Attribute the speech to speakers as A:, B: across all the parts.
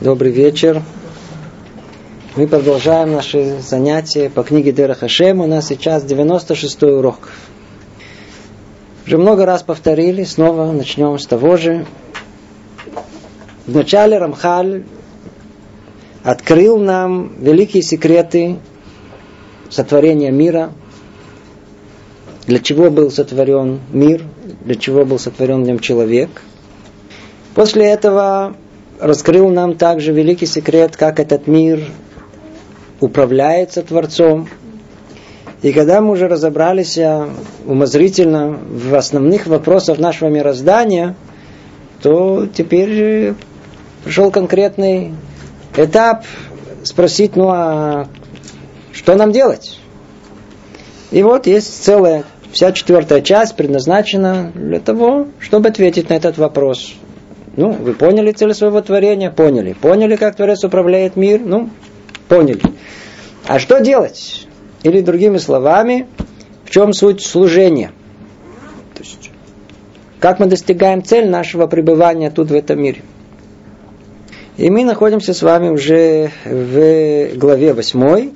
A: Добрый вечер. Мы продолжаем наши занятия по книге Дера Хашем. У нас сейчас 96-й урок. Уже много раз повторили, снова начнем с того же. Вначале Рамхаль открыл нам великие секреты сотворения мира, для чего был сотворен мир, для чего был сотворен в нем человек. После этого раскрыл нам также великий секрет, как этот мир управляется Творцом. И когда мы уже разобрались а, умозрительно в основных вопросах нашего мироздания, то теперь пришел конкретный этап спросить, ну а что нам делать? И вот есть целая, вся четвертая часть предназначена для того, чтобы ответить на этот вопрос. Ну, вы поняли цель своего творения? Поняли. Поняли, как Творец управляет мир? Ну, поняли. А что делать? Или другими словами, в чем суть служения? То есть, как мы достигаем цель нашего пребывания тут в этом мире? И мы находимся с вами уже в главе 8.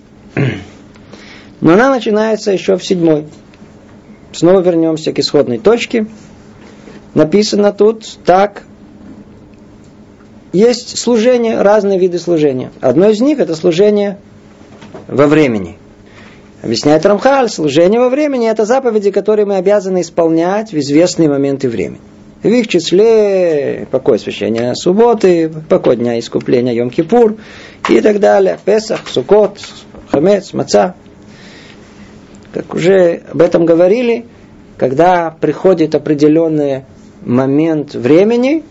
A: Но она начинается еще в 7. Снова вернемся к исходной точке. Написано тут так, есть служение, разные виды служения. Одно из них это служение во времени. Объясняет Рамхаль, служение во времени это заповеди, которые мы обязаны исполнять в известные моменты времени. В их числе покой священия субботы, покой дня искупления Йом-Кипур и так далее. Песах, Сукот, Хамец, Маца. Как уже об этом говорили, когда приходит определенный момент времени,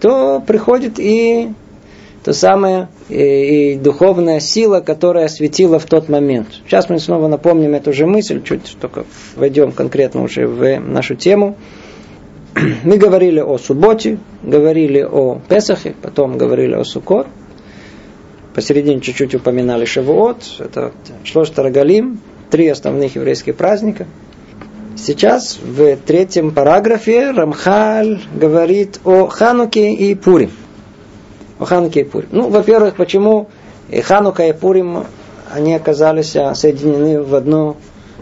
A: то приходит и то самое и, духовная сила, которая осветила в тот момент. Сейчас мы снова напомним эту же мысль, чуть только войдем конкретно уже в нашу тему. Мы говорили о субботе, говорили о Песахе, потом говорили о Суккот. Посередине чуть-чуть упоминали Шавуот, это Шлош Тарагалим, три основных еврейских праздника – Сейчас в третьем параграфе Рамхаль говорит о Хануке и Пурим. О Хануке и Пурим. Ну, во-первых, почему Ханука и Пурим, они оказались соединены в одно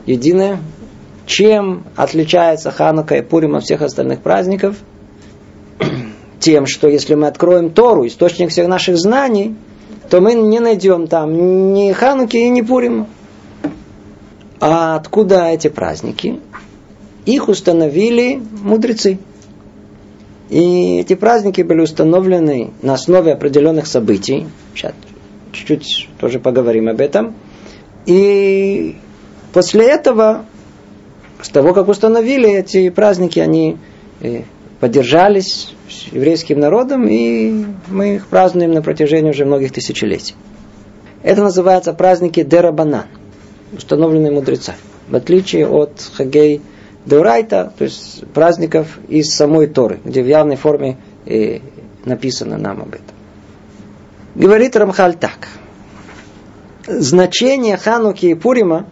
A: единое. Чем отличается Ханука и Пурим от всех остальных праздников? Тем, что если мы откроем Тору, источник всех наших знаний, то мы не найдем там ни Хануки и ни Пурима. А откуда эти праздники? Их установили мудрецы. И эти праздники были установлены на основе определенных событий. Сейчас чуть-чуть тоже поговорим об этом. И после этого, с того, как установили эти праздники, они э, поддержались еврейским народом, и мы их празднуем на протяжении уже многих тысячелетий. Это называется праздники Дерабанан, установленные мудрецами. В отличие от Хагей Деурайта, то есть праздников из самой Торы, где в явной форме э, написано нам об этом. Говорит Рамхаль так. Значение Хануки и Пурима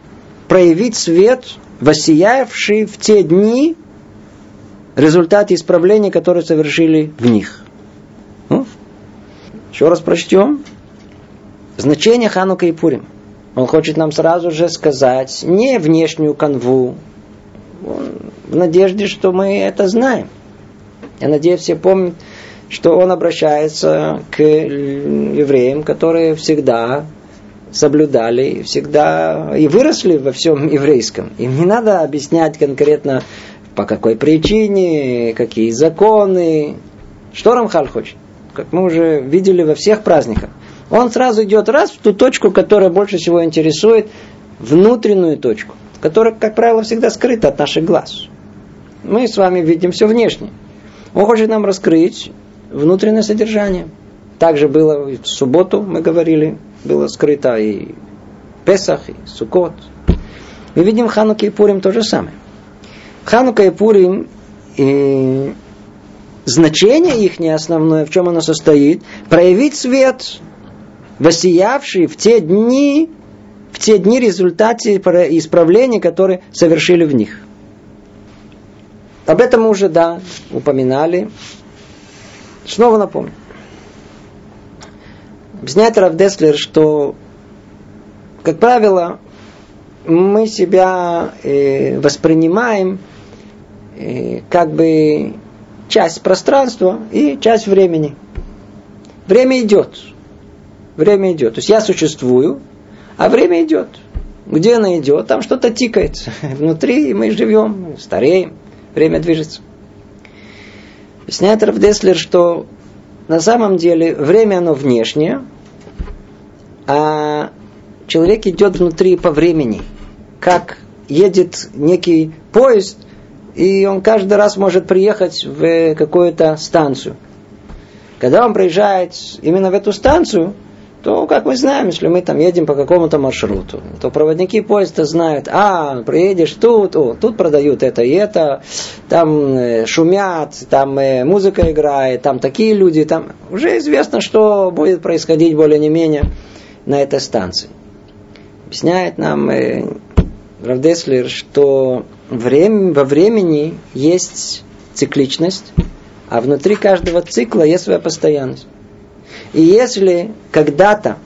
A: проявить свет, воссиявший в те дни результаты исправления, которые совершили в них. Ну? Еще раз прочтем. Значение Ханука и Пурим. Он хочет нам сразу же сказать не внешнюю канву, в надежде, что мы это знаем. Я надеюсь, все помнят, что он обращается к евреям, которые всегда соблюдали, всегда и выросли во всем еврейском. Им не надо объяснять конкретно, по какой причине, какие законы. Что Рамхаль хочет? Как мы уже видели во всех праздниках. Он сразу идет раз в ту точку, которая больше всего интересует, внутреннюю точку которая, как правило, всегда скрыта от наших глаз. Мы с вами видим все внешне. Он хочет нам раскрыть внутреннее содержание. Также было в субботу, мы говорили, было скрыто и Песах, и Сукот. Мы видим Ханука и Пурим то же самое. Ханука и Пурим, и значение их основное, в чем оно состоит, проявить свет, воссиявший в те дни, в те дни результате исправления, которые совершили в них. Об этом мы уже, да, упоминали. Снова напомню. Объясняет Раф Деслер, что, как правило, мы себя э, воспринимаем э, как бы часть пространства и часть времени. Время идет. Время идет. То есть я существую, а время идет. Где она идет? Там что-то тикает. Внутри мы живем, стареем, время движется. Объясняет Равдеслер, что на самом деле время оно внешнее, а человек идет внутри по времени. Как едет некий поезд, и он каждый раз может приехать в какую-то станцию. Когда он приезжает именно в эту станцию, то, как мы знаем, если мы там едем по какому-то маршруту, то проводники поезда знают, а, приедешь тут, о, тут продают это и это, там э, шумят, там э, музыка играет, там такие люди, там уже известно, что будет происходить более не менее на этой станции. Объясняет нам э, Равдеслер, что время, во времени есть цикличность, а внутри каждого цикла есть своя постоянность. И если когда-то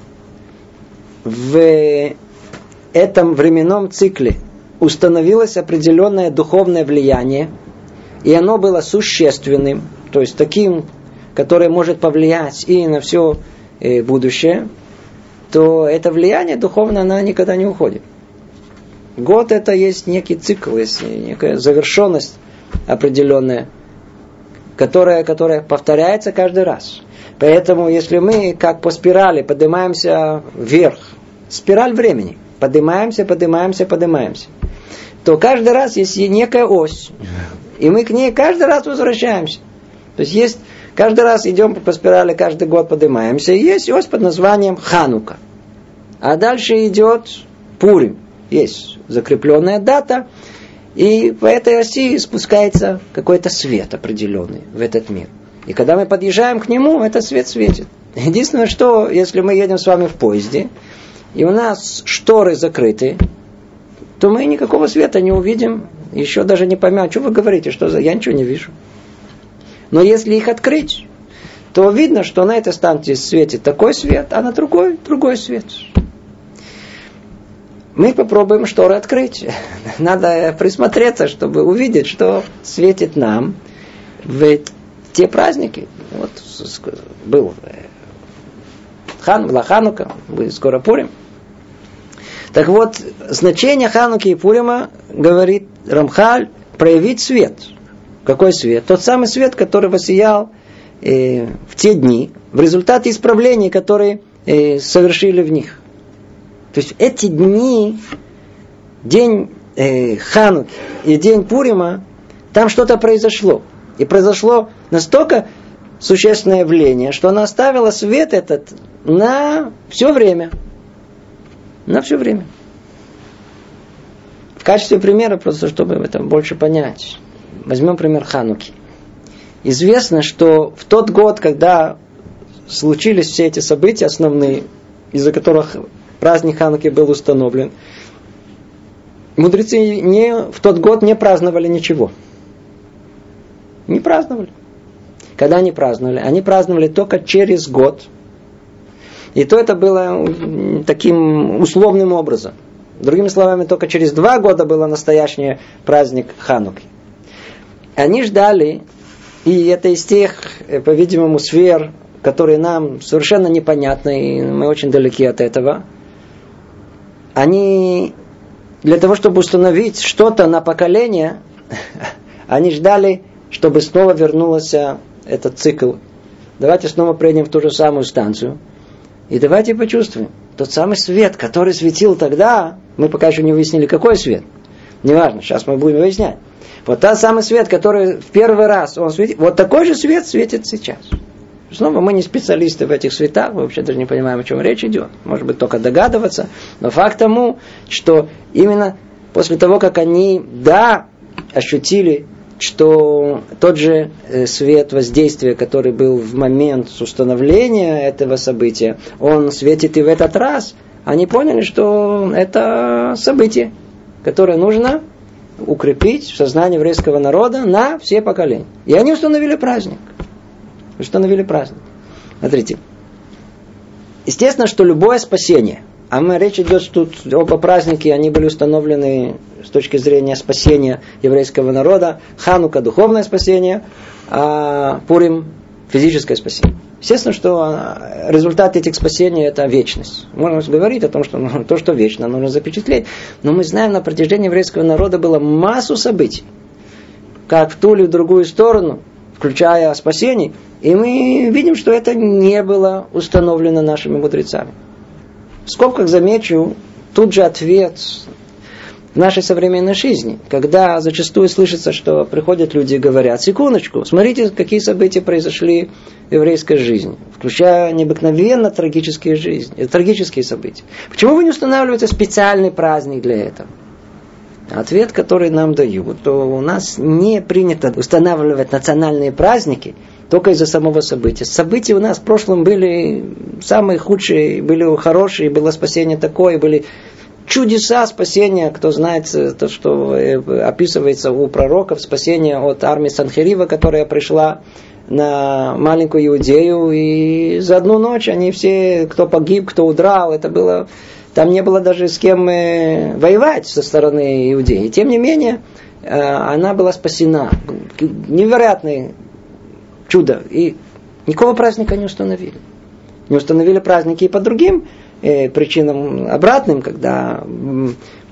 A: в этом временном цикле установилось определенное духовное влияние, и оно было существенным, то есть таким, которое может повлиять и на все э, будущее, то это влияние духовное, оно никогда не уходит. Год это есть некий цикл, есть некая завершенность определенная, которая, которая повторяется каждый раз. Поэтому, если мы, как по спирали, поднимаемся вверх, спираль времени, поднимаемся, поднимаемся, поднимаемся, то каждый раз есть некая ось. И мы к ней каждый раз возвращаемся. То есть есть, каждый раз идем по спирали, каждый год поднимаемся. И есть ось под названием Ханука. А дальше идет Пурим. Есть закрепленная дата. И по этой оси спускается какой-то свет определенный в этот мир. И когда мы подъезжаем к нему, этот свет светит. Единственное, что если мы едем с вами в поезде, и у нас шторы закрыты, то мы никакого света не увидим, еще даже не поймем, что вы говорите, что за... Я ничего не вижу. Но если их открыть, то видно, что на этой станции светит такой свет, а на другой другой свет. Мы попробуем шторы открыть. Надо присмотреться, чтобы увидеть, что светит нам в те праздники, вот был э, Хан, была Ханука, будет скоро Пурим. Так вот, значение Хануки и Пурима, говорит Рамхаль, проявить свет. Какой свет? Тот самый свет, который воссиял э, в те дни, в результате исправлений, которые э, совершили в них. То есть эти дни, день э, Хануки и день Пурима, там что-то произошло. И произошло настолько существенное явление, что она оставила свет этот на все время. На все время. В качестве примера, просто чтобы это больше понять, возьмем пример Хануки. Известно, что в тот год, когда случились все эти события основные, из-за которых праздник Хануки был установлен, мудрецы не, в тот год не праздновали ничего. Не праздновали. Когда они праздновали? Они праздновали только через год. И то это было таким условным образом. Другими словами, только через два года был настоящий праздник Хануки. Они ждали, и это из тех, по-видимому, сфер, которые нам совершенно непонятны, и мы очень далеки от этого. Они для того, чтобы установить что-то на поколение, они ждали чтобы снова вернулся этот цикл. Давайте снова придем в ту же самую станцию. И давайте почувствуем. Тот самый свет, который светил тогда, мы пока еще не выяснили, какой свет. Неважно, сейчас мы будем выяснять. Вот тот самый свет, который в первый раз он светит, вот такой же свет светит сейчас. Снова мы не специалисты в этих светах, мы вообще даже не понимаем, о чем речь идет. Может быть, только догадываться. Но факт тому, что именно после того, как они, да, ощутили что тот же э, свет воздействия, который был в момент установления этого события, он светит и в этот раз. Они поняли, что это событие, которое нужно укрепить в сознании еврейского народа на все поколения. И они установили праздник. Установили праздник. Смотрите. Естественно, что любое спасение, а мы речь идет тут оба праздники, они были установлены с точки зрения спасения еврейского народа. Ханука – духовное спасение, а Пурим – физическое спасение. Естественно, что а, результат этих спасений – это вечность. Можно говорить о том, что ну, то, что вечно, нужно запечатлеть. Но мы знаем, на протяжении еврейского народа было массу событий. Как в ту или в другую сторону, включая спасение. И мы видим, что это не было установлено нашими мудрецами. В скобках замечу тут же ответ в нашей современной жизни, когда зачастую слышится, что приходят люди и говорят, секундочку, смотрите, какие события произошли в еврейской жизни, включая необыкновенно трагические жизни, трагические события. Почему вы не устанавливаете специальный праздник для этого? Ответ, который нам дают, то у нас не принято устанавливать национальные праздники только из-за самого события. События у нас в прошлом были самые худшие, были хорошие, было спасение такое, были чудеса спасения, кто знает то, что э, описывается у пророков, спасение от армии Санхерива, которая пришла на маленькую Иудею, и за одну ночь они все, кто погиб, кто удрал, это было там не было даже с кем э, воевать со стороны иудеи. Тем не менее, э, она была спасена. Невероятное чудо. И никакого праздника не установили. Не установили праздники и по другим э, причинам обратным, когда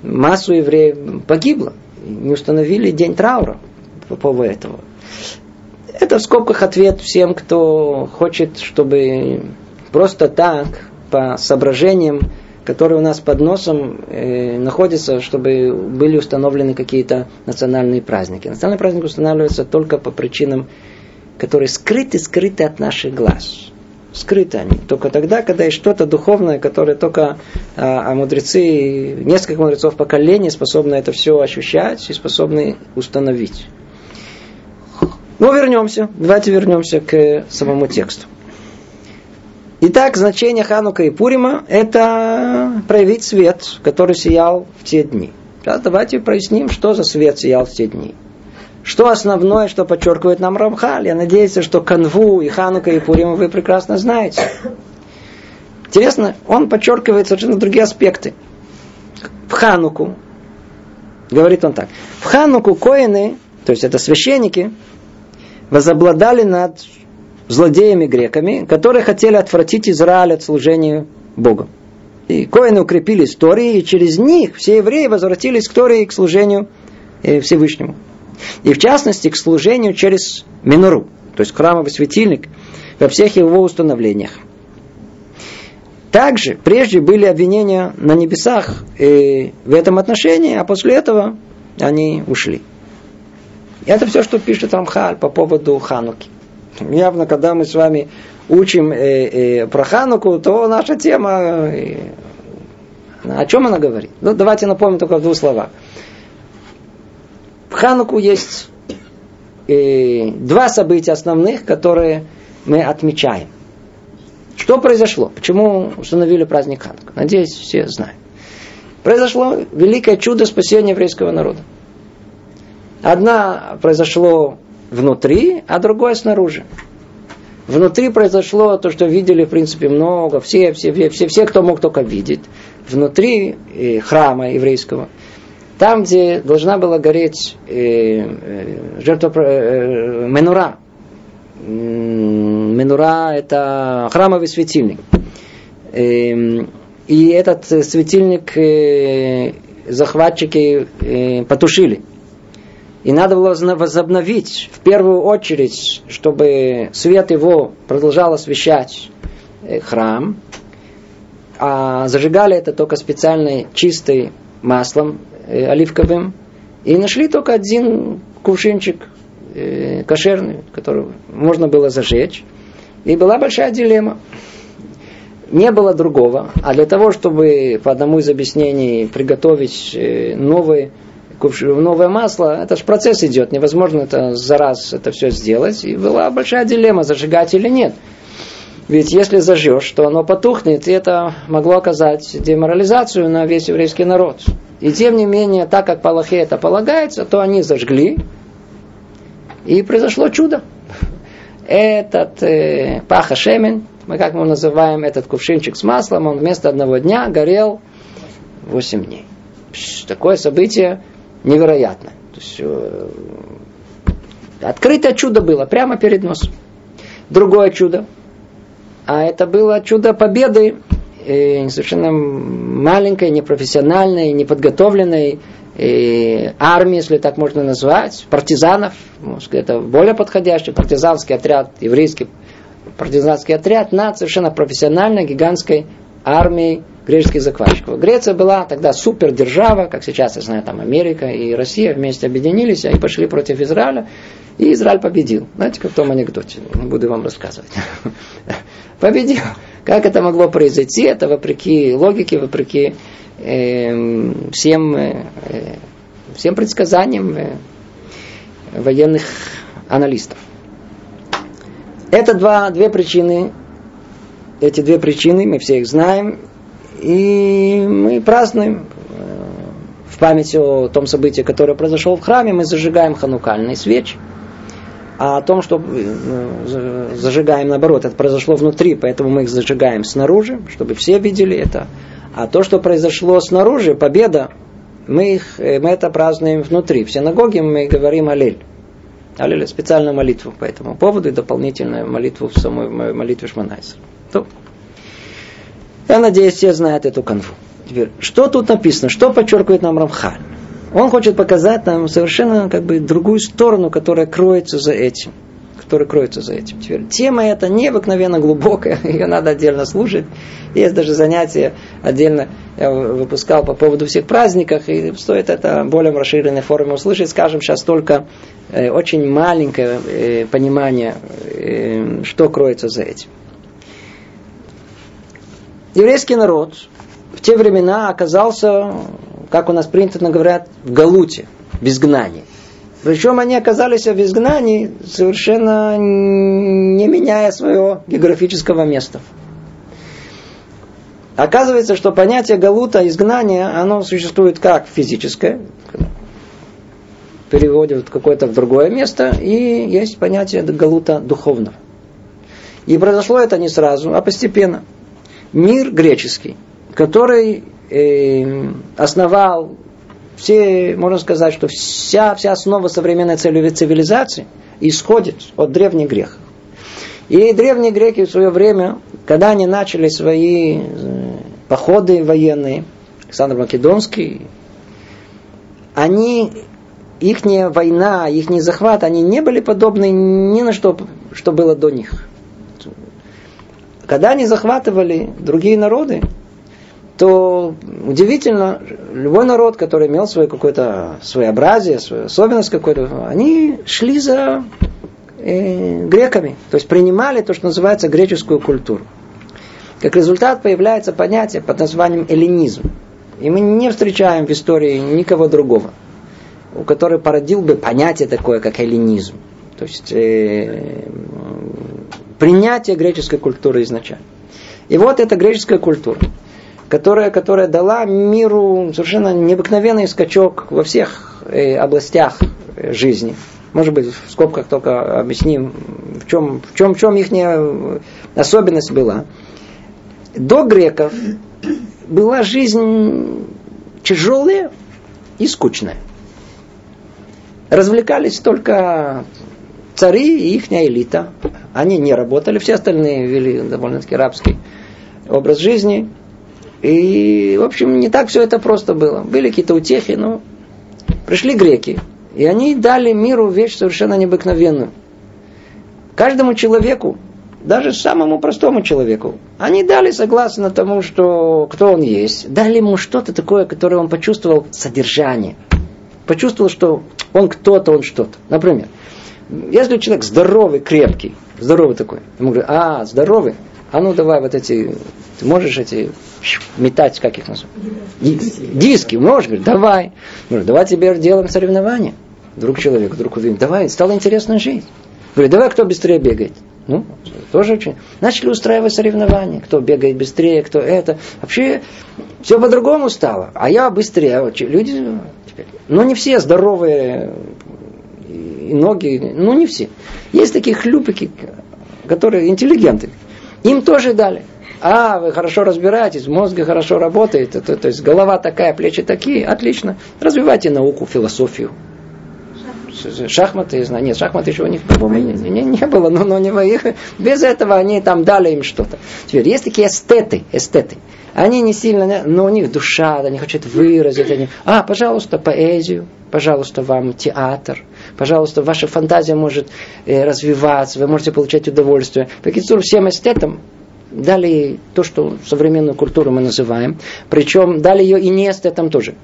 A: массу евреев погибло. Не установили день траура по поводу этого. Это в скобках ответ всем, кто хочет, чтобы просто так, по соображениям, которые у нас под носом э, находятся, чтобы были установлены какие-то национальные праздники. Национальные праздники устанавливаются только по причинам, которые скрыты, скрыты от наших глаз. Скрыты они. Только тогда, когда есть что-то духовное, которое только а, а мудрецы, несколько мудрецов поколений способны это все ощущать и способны установить. Ну, вернемся. Давайте вернемся к самому тексту. Итак, значение Ханука и Пурима – это проявить свет, который сиял в те дни. Сейчас давайте проясним, что за свет сиял в те дни. Что основное, что подчеркивает нам Рамхаль? Я надеюсь, что Канву и Ханука и Пурима вы прекрасно знаете. Интересно, он подчеркивает совершенно другие аспекты. В Хануку, говорит он так, в Хануку коины, то есть это священники, возобладали над злодеями греками, которые хотели отвратить Израиль от служения Богу. И коины укрепили истории, и через них все евреи возвратились к Торе и к служению э, Всевышнему. И в частности к служению через Минору, то есть храмовый светильник, во всех его установлениях. Также прежде были обвинения на небесах и в этом отношении, а после этого они ушли. И это все, что пишет Рамхаль по поводу Хануки. Явно, когда мы с вами учим э, э, про Хануку, то наша тема... Э, о чем она говорит? Ну, давайте напомним только в двух словах. Хануку есть э, два события основных, которые мы отмечаем. Что произошло? Почему установили праздник Ханука? Надеюсь, все знают. Произошло великое чудо спасения еврейского народа. Одна произошло внутри, а другое снаружи. Внутри произошло то, что видели, в принципе, много, все, все, все, все, кто мог только видеть. Внутри э, храма еврейского, там, где должна была гореть э, э, жертва э, менура. Менура – это храмовый светильник. Э, и этот светильник э, захватчики э, потушили – и надо было возобновить в первую очередь, чтобы свет его продолжал освещать э, храм. А зажигали это только специальной чистой маслом э, оливковым. И нашли только один кувшинчик э, кошерный, который можно было зажечь. И была большая дилемма. Не было другого. А для того, чтобы по одному из объяснений приготовить новый новое масло, это же процесс идет, невозможно это за раз это все сделать. И была большая дилемма, зажигать или нет. Ведь если зажжешь, то оно потухнет, и это могло оказать деморализацию на весь еврейский народ. И тем не менее, так как по это полагается, то они зажгли, и произошло чудо. Этот э, Паха Шемен, Мы как мы называем этот кувшинчик с маслом, он вместо одного дня горел 8 дней. Такое событие невероятное. То есть, э, открытое чудо было прямо перед носом. Другое чудо. А это было чудо победы э, совершенно маленькой, непрофессиональной, неподготовленной э, армии, если так можно назвать, партизанов, может, это более подходящий партизанский отряд, еврейский партизанский отряд над совершенно профессиональной гигантской армией греческих захватчиков. Греция была тогда супердержава, как сейчас, я знаю, там Америка и Россия вместе объединились и пошли против Израиля, и Израиль победил. Знаете, как в том анекдоте, не буду вам рассказывать. Победил. Как это могло произойти? Это вопреки логике, вопреки э, всем, э, всем предсказаниям э, военных аналистов. Это два, две причины. Эти две причины, мы все их знаем. И мы празднуем э, в память о том событии, которое произошло в храме, мы зажигаем ханукальные свечи. А о том, что э, зажигаем наоборот, это произошло внутри, поэтому мы их зажигаем снаружи, чтобы все видели это. А то, что произошло снаружи, победа, мы, их, э, мы это празднуем внутри. В синагоге мы говорим Аллель. Аллилуйя, специальную молитву по этому поводу и дополнительную молитву в самой молитве Шманайса. Я надеюсь, все знают эту конфу. Теперь, что тут написано? Что подчеркивает нам Рамхаль? Он хочет показать нам совершенно как бы другую сторону, которая кроется за этим. Которая кроется за этим. Теперь, тема эта необыкновенно глубокая, ее надо отдельно слушать. Есть даже занятия отдельно я выпускал по поводу всех праздников, и стоит это в более расширенной форме услышать. Скажем, сейчас только э, очень маленькое э, понимание, э, что кроется за этим. Еврейский народ в те времена оказался, как у нас принято говорят, в Галуте, в изгнании. Причем они оказались в изгнании, совершенно не меняя своего географического места. Оказывается, что понятие галута, изгнания, оно существует как физическое, переводят какое-то в другое место, и есть понятие галута духовного. И произошло это не сразу, а постепенно. Мир греческий, который основал все, можно сказать, что вся, вся основа современной цивилизации исходит от древних грехов. И древние греки в свое время, когда они начали свои э, походы военные, Александр Македонский, они, их война, их захват, они не были подобны ни на что, что было до них. Когда они захватывали другие народы, то удивительно, любой народ, который имел свое какое-то своеобразие, свою особенность какую-то, они шли за э, греками, то есть принимали то, что называется греческую культуру. Как результат появляется понятие под названием эллинизм. И мы не встречаем в истории никого другого, у которого породил бы понятие такое, как эллинизм. То есть э, принятие греческой культуры изначально. И вот эта греческая культура, которая, которая дала миру совершенно необыкновенный скачок во всех э, областях жизни. Может быть, в скобках только объясним, в чем, в чем, в чем их особенность была. До греков была жизнь тяжелая и скучная. Развлекались только цари и их элита. Они не работали, все остальные вели довольно-таки рабский образ жизни. И, в общем, не так все это просто было. Были какие-то утехи, но пришли греки. И они дали миру вещь совершенно необыкновенную. Каждому человеку даже самому простому человеку. Они дали согласно тому, что кто он есть, дали ему что-то такое, которое он почувствовал содержание. Почувствовал, что он кто-то, он что-то. Например, если человек здоровый, крепкий, здоровый такой, ему говорят, а, здоровый, а ну давай вот эти, ты можешь эти метать, как их называют? Диски. Диски, можешь, говорит, давай. Говорит, давай теперь делаем соревнования. Друг человек, вдруг увидим, давай, стало интересно жить. Говорит, давай кто быстрее бегает. Ну, тоже очень. Начали устраивать соревнования, кто бегает быстрее, кто это. Вообще все по-другому стало. А я быстрее. Вот, люди. Но не все здоровые и ноги, ну не все. Есть такие хлюпики, которые интеллигенты. Им тоже дали. А, вы хорошо разбираетесь, мозг хорошо работает, то, то есть голова такая, плечи такие, отлично. Развивайте науку, философию. Шахматы, знаю, нет, шахматы еще у них, по-моему, не, не, не было, но, но не их, без этого они там дали им что-то. Теперь есть такие эстеты, эстеты. Они не сильно, но у них душа, они хотят выразить. Они, а, пожалуйста, поэзию, пожалуйста, вам театр, пожалуйста, ваша фантазия может э, развиваться, вы можете получать удовольствие. По всем эстетам дали то, что современную культуру мы называем, причем дали ее и не эстетам тоже.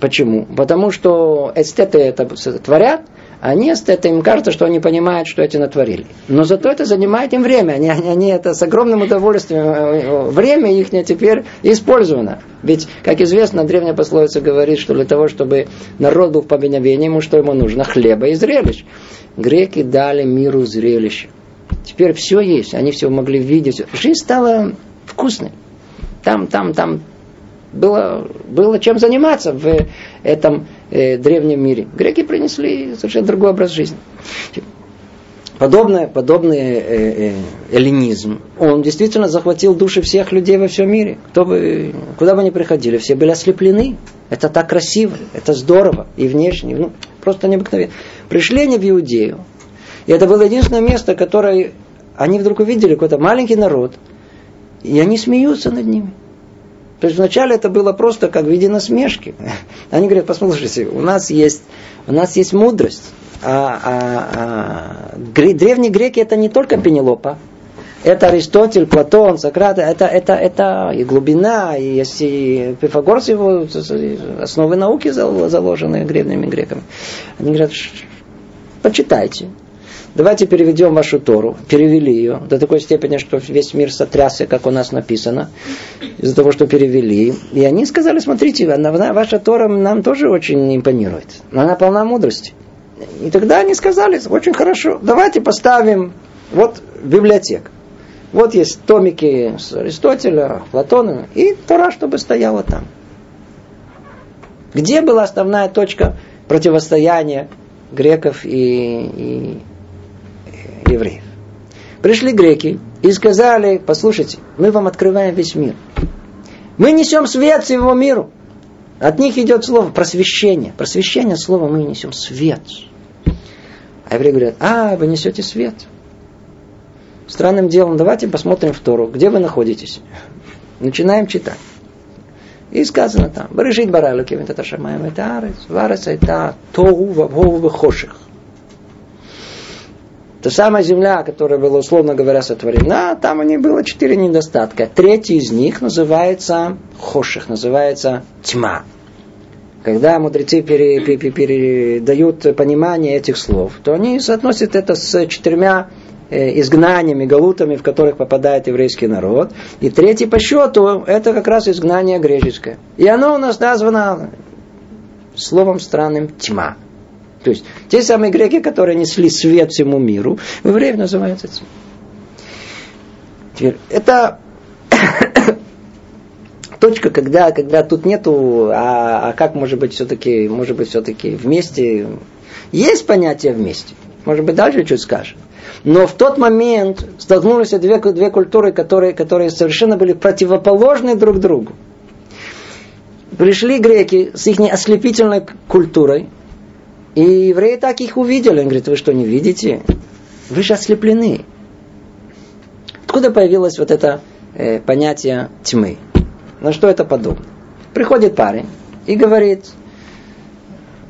A: Почему? Потому что эстеты это творят, а не эстеты, им кажется, что они понимают, что эти натворили. Но зато это занимает им время. Они, они, они это с огромным удовольствием. Э, э, время их теперь использовано. Ведь, как известно, древняя пословица говорит, что для того, чтобы народ был в поминовении, ему что ему нужно? Хлеба и зрелищ. Греки дали миру зрелище. Теперь все есть, они все могли видеть. Жизнь стала вкусной. Там, там, там было, было чем заниматься в этом э, древнем мире. Греки принесли совершенно другой образ жизни. Подобное, подобный э, э, эллинизм, он действительно захватил души всех людей во всем мире. Кто бы, куда бы ни приходили, все были ослеплены. Это так красиво, это здорово и внешне, ну, просто необыкновенно. Пришли они в Иудею, и это было единственное место, которое они вдруг увидели какой-то маленький народ, и они смеются над ними. То есть вначале это было просто как в виде насмешки. Они говорят, послушайте, у нас есть, у нас есть мудрость. А, а, а, древние греки это не только Пенелопа, это Аристотель, Платон, Сократ, это, это, это и глубина, и есть и Пифагорс, его основы науки заложены древними греками. Они говорят, почитайте, давайте переведем вашу Тору. Перевели ее до такой степени, что весь мир сотрясся, как у нас написано, из-за того, что перевели. И они сказали, смотрите, ваша Тора нам тоже очень импонирует. Она полна мудрости. И тогда они сказали, очень хорошо, давайте поставим вот библиотек. Вот есть томики с Аристотеля, Платона, и Тора, чтобы стояла там. Где была основная точка противостояния греков и, и евреев. Пришли греки и сказали, послушайте, мы вам открываем весь мир. Мы несем свет всему миру. От них идет слово просвещение. Просвещение слова мы несем свет. А евреи говорят, а, вы несете свет. Странным делом, давайте посмотрим в Тору, где вы находитесь. Начинаем читать. И сказано там, Бережит баралуки, это шамаем, это арец, варец, это тогу, вавхову, хоших. Та самая земля, которая была, условно говоря, сотворена, там у нее было четыре недостатка. Третий из них называется хоших, называется тьма. Когда мудрецы пере, пере, передают понимание этих слов, то они соотносят это с четырьмя э, изгнаниями, галутами, в которых попадает еврейский народ. И третий по счету, это как раз изгнание греческое. И оно у нас названо словом странным тьма. То есть те самые греки, которые несли свет всему миру, в евреев называются тьма. Теперь, это точка, когда, когда тут нету, а, а как может быть все-таки, может быть все-таки вместе. Есть понятие вместе. Может быть, дальше чуть скажем. Но в тот момент столкнулись две, две культуры, которые, которые совершенно были противоположны друг другу. Пришли греки с их ослепительной культурой, и евреи так их увидели. Он говорит, вы что, не видите? Вы же ослеплены. Откуда появилось вот это э, понятие тьмы? На что это подобно? Приходит парень и говорит,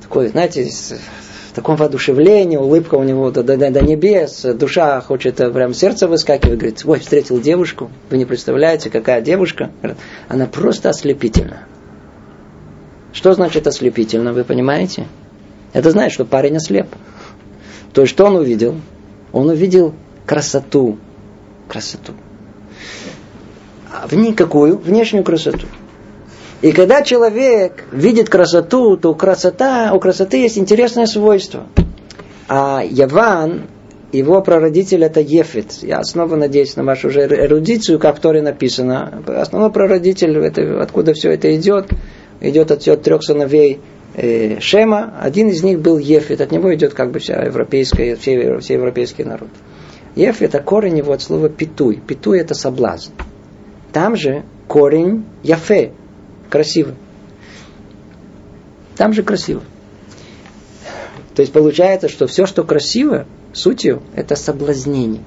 A: такой, знаете, в таком воодушевлении, улыбка у него до, до, до небес, душа хочет э, прям сердце выскакивать, говорит, ой, встретил девушку, вы не представляете, какая девушка, она просто ослепительна. Что значит ослепительно, вы понимаете? Это значит, что парень ослеп. То есть, что он увидел? Он увидел красоту. Красоту. А в никакую внешнюю красоту. И когда человек видит красоту, то красота, у красоты есть интересное свойство. А Яван, его прародитель это Ефет. Я снова надеюсь на вашу же эрудицию, как в Торе написано. Основной прародитель, это, откуда все это идет, идет от трех сыновей Шема, один из них был Ефет, от него идет как бы вся европейская, все, все европейский народ. Еф это корень его от слова питуй. Питуй это соблазн. Там же корень яфе, красиво. Там же красиво. То есть получается, что все, что красиво, сутью, это соблазнение.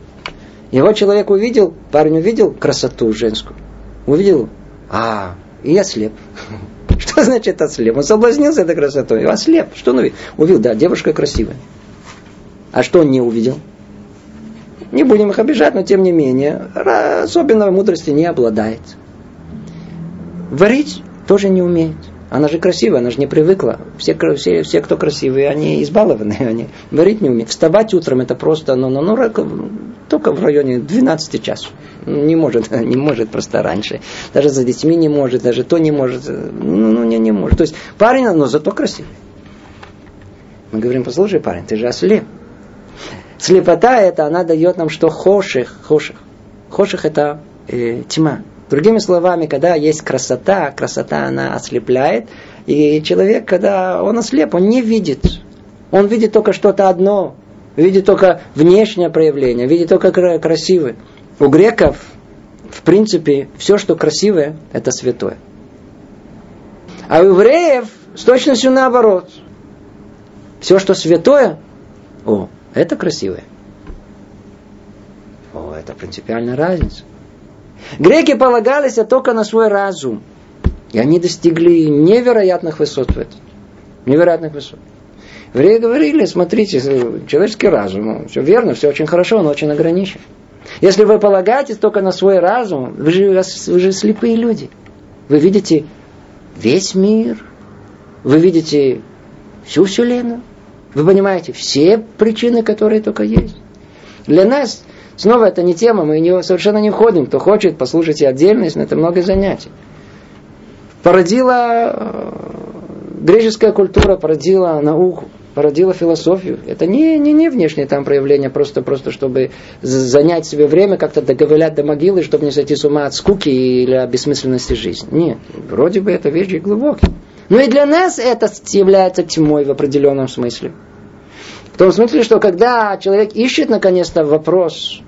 A: Его человек увидел, парень увидел красоту женскую. Увидел, а, и ослеп. Что значит ослеп? Он соблазнился этой красотой, ослеп. Что он увидел? Увидел, да, девушка красивая. А что он не увидел? Не будем их обижать, но тем не менее, особенной мудрости не обладает. Варить тоже не умеет. Она же красивая, она же не привыкла. Все, все, все кто красивые, они избалованы, они варить не умеют. Вставать утром это просто, ну, ну, ну, только в районе 12 часов. Не может, не может просто раньше. Даже за детьми не может, даже то не может. Ну, ну не, не может. То есть парень, но зато красивый. Мы говорим, послушай, парень, ты же ослеп. Слепота это, она дает нам что? Хоших. Хоших. Хоших это э, тьма. Другими словами, когда есть красота, красота она ослепляет, и человек, когда он ослеп, он не видит. Он видит только что-то одно, видит только внешнее проявление, видит только красивое. У греков, в принципе, все, что красивое, это святое. А у евреев с точностью наоборот. Все, что святое, о, это красивое. О, это принципиальная разница. Греки полагались только на свой разум. И они достигли невероятных высот в этом. Невероятных высот. Евреи говорили, смотрите, человеческий разум, ну, все верно, все очень хорошо, но очень ограничен. Если вы полагаетесь только на свой разум, вы же, вы же слепые люди. Вы видите весь мир, вы видите всю Вселенную, вы понимаете все причины, которые только есть. Для нас Снова это не тема, мы в нее совершенно не входим. Кто хочет, послушайте отдельность, но это много занятий. Породила э, греческая культура, породила науку, породила философию. Это не, не, не внешнее там проявление, просто, просто чтобы занять себе время, как-то договылять до могилы, чтобы не сойти с ума от скуки или от бессмысленности жизни. Нет, вроде бы это вещи глубокие. Но и для нас это является тьмой в определенном смысле. В том смысле, что когда человек ищет наконец-то вопрос,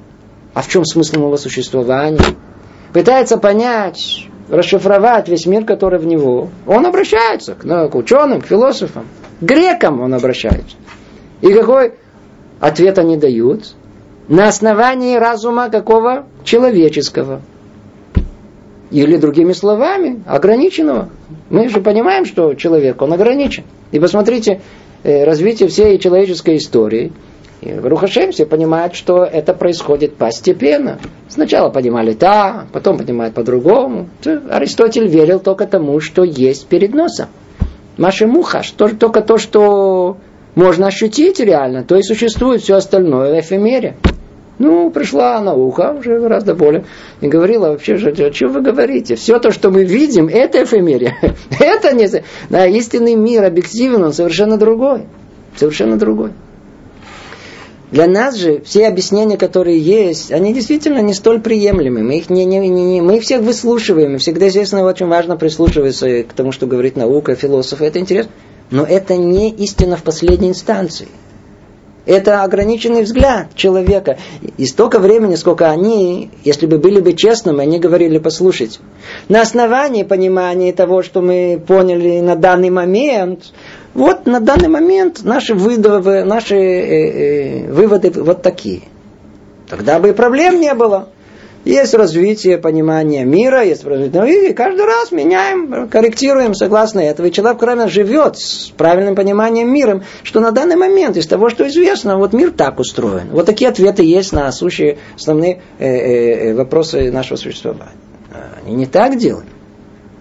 A: а в чем смысл моего существования, пытается понять, расшифровать весь мир, который в него, он обращается к, ну, к ученым, к философам, к грекам он обращается. И какой ответ они дают? На основании разума какого? Человеческого. Или другими словами, ограниченного. Мы же понимаем, что человек, он ограничен. И посмотрите, Э, развитие всей человеческой истории, и Рухашем все понимают, что это происходит постепенно. Сначала понимали так, потом понимают по-другому. Аристотель верил только тому, что есть перед носом. Маши Мухаш, только то, что можно ощутить реально, то и существует все остальное в эфемере. Ну, пришла наука, уже гораздо более, и говорила вообще, о чем вы говорите? Все то, что мы видим, это эфемерия. это не... Да, истинный мир, объективен, он совершенно другой. Совершенно другой. Для нас же все объяснения, которые есть, они действительно не столь приемлемы. Мы их, не, не, не, не, мы их всех выслушиваем. Всегда, естественно, очень важно прислушиваться к тому, что говорит наука, философы. Это интересно. Но это не истина в последней инстанции. Это ограниченный взгляд человека. И столько времени, сколько они, если бы были бы честными, они говорили, послушайте, на основании понимания того, что мы поняли на данный момент, вот на данный момент наши выводы, наши э, э, выводы вот такие. Тогда бы и проблем не было. Есть развитие понимания мира, есть развитие, и каждый раз меняем, корректируем согласно этого. И человек, кроме живет с правильным пониманием мира, что на данный момент из того, что известно, вот мир так устроен. Вот такие ответы есть на сущие основные э, э, э вопросы нашего существования. Они не так делают.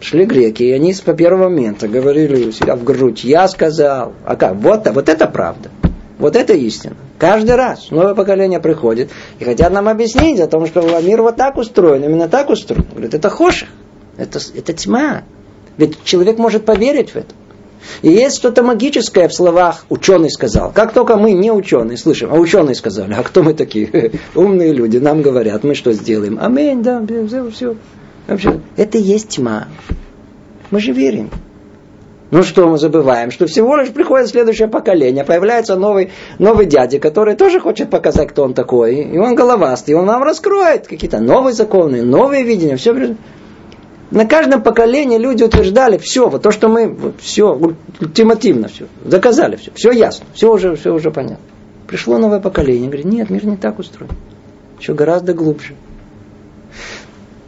A: Шли греки, и они с первого момента говорили у себя в грудь, я сказал, а как, вот, вот это правда. Вот это истина. Каждый раз новое поколение приходит и хотят нам объяснить о том, что мир вот так устроен, именно так устроен. Говорят, это хоших, это, это тьма. Ведь человек может поверить в это. И есть что-то магическое в словах «ученый сказал». Как только мы не ученые слышим, а ученые сказали, а кто мы такие? Умные люди, нам говорят, мы что сделаем? Аминь, да, все, все. Вообще, это и есть тьма. Мы же верим. Ну что мы забываем? Что всего лишь приходит следующее поколение, появляется новый, новый дядя, который тоже хочет показать, кто он такой. И он головастый, и он нам раскроет какие-то новые законы, новые видения. Все. На каждом поколении люди утверждали, все, вот то, что мы, все, ультимативно все, заказали все, все ясно, все уже, все уже понятно. Пришло новое поколение, говорит, нет, мир не так устроен. Еще гораздо глубже.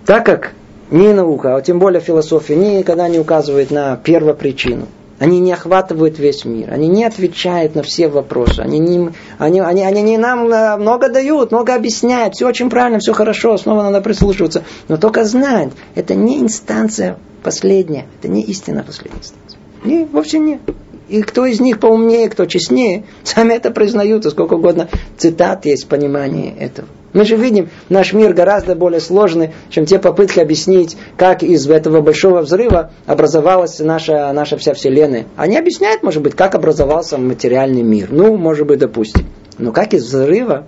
A: Так как ни наука, а тем более философия, никогда не указывает на первопричину. Они не охватывают весь мир. Они не отвечают на все вопросы. Они, не, они, они, они не нам э, много дают, много объясняют. Все очень правильно, все хорошо, снова надо прислушиваться. Но только знать, это не инстанция последняя. Это не истина последняя инстанция. Не, вовсе нет. И кто из них поумнее, кто честнее, сами это признают, и сколько угодно цитат есть понимание этого. Мы же видим, наш мир гораздо более сложный, чем те попытки объяснить, как из этого большого взрыва образовалась наша, наша вся Вселенная. Они объясняют, может быть, как образовался материальный мир. Ну, может быть, допустим. Но как из взрыва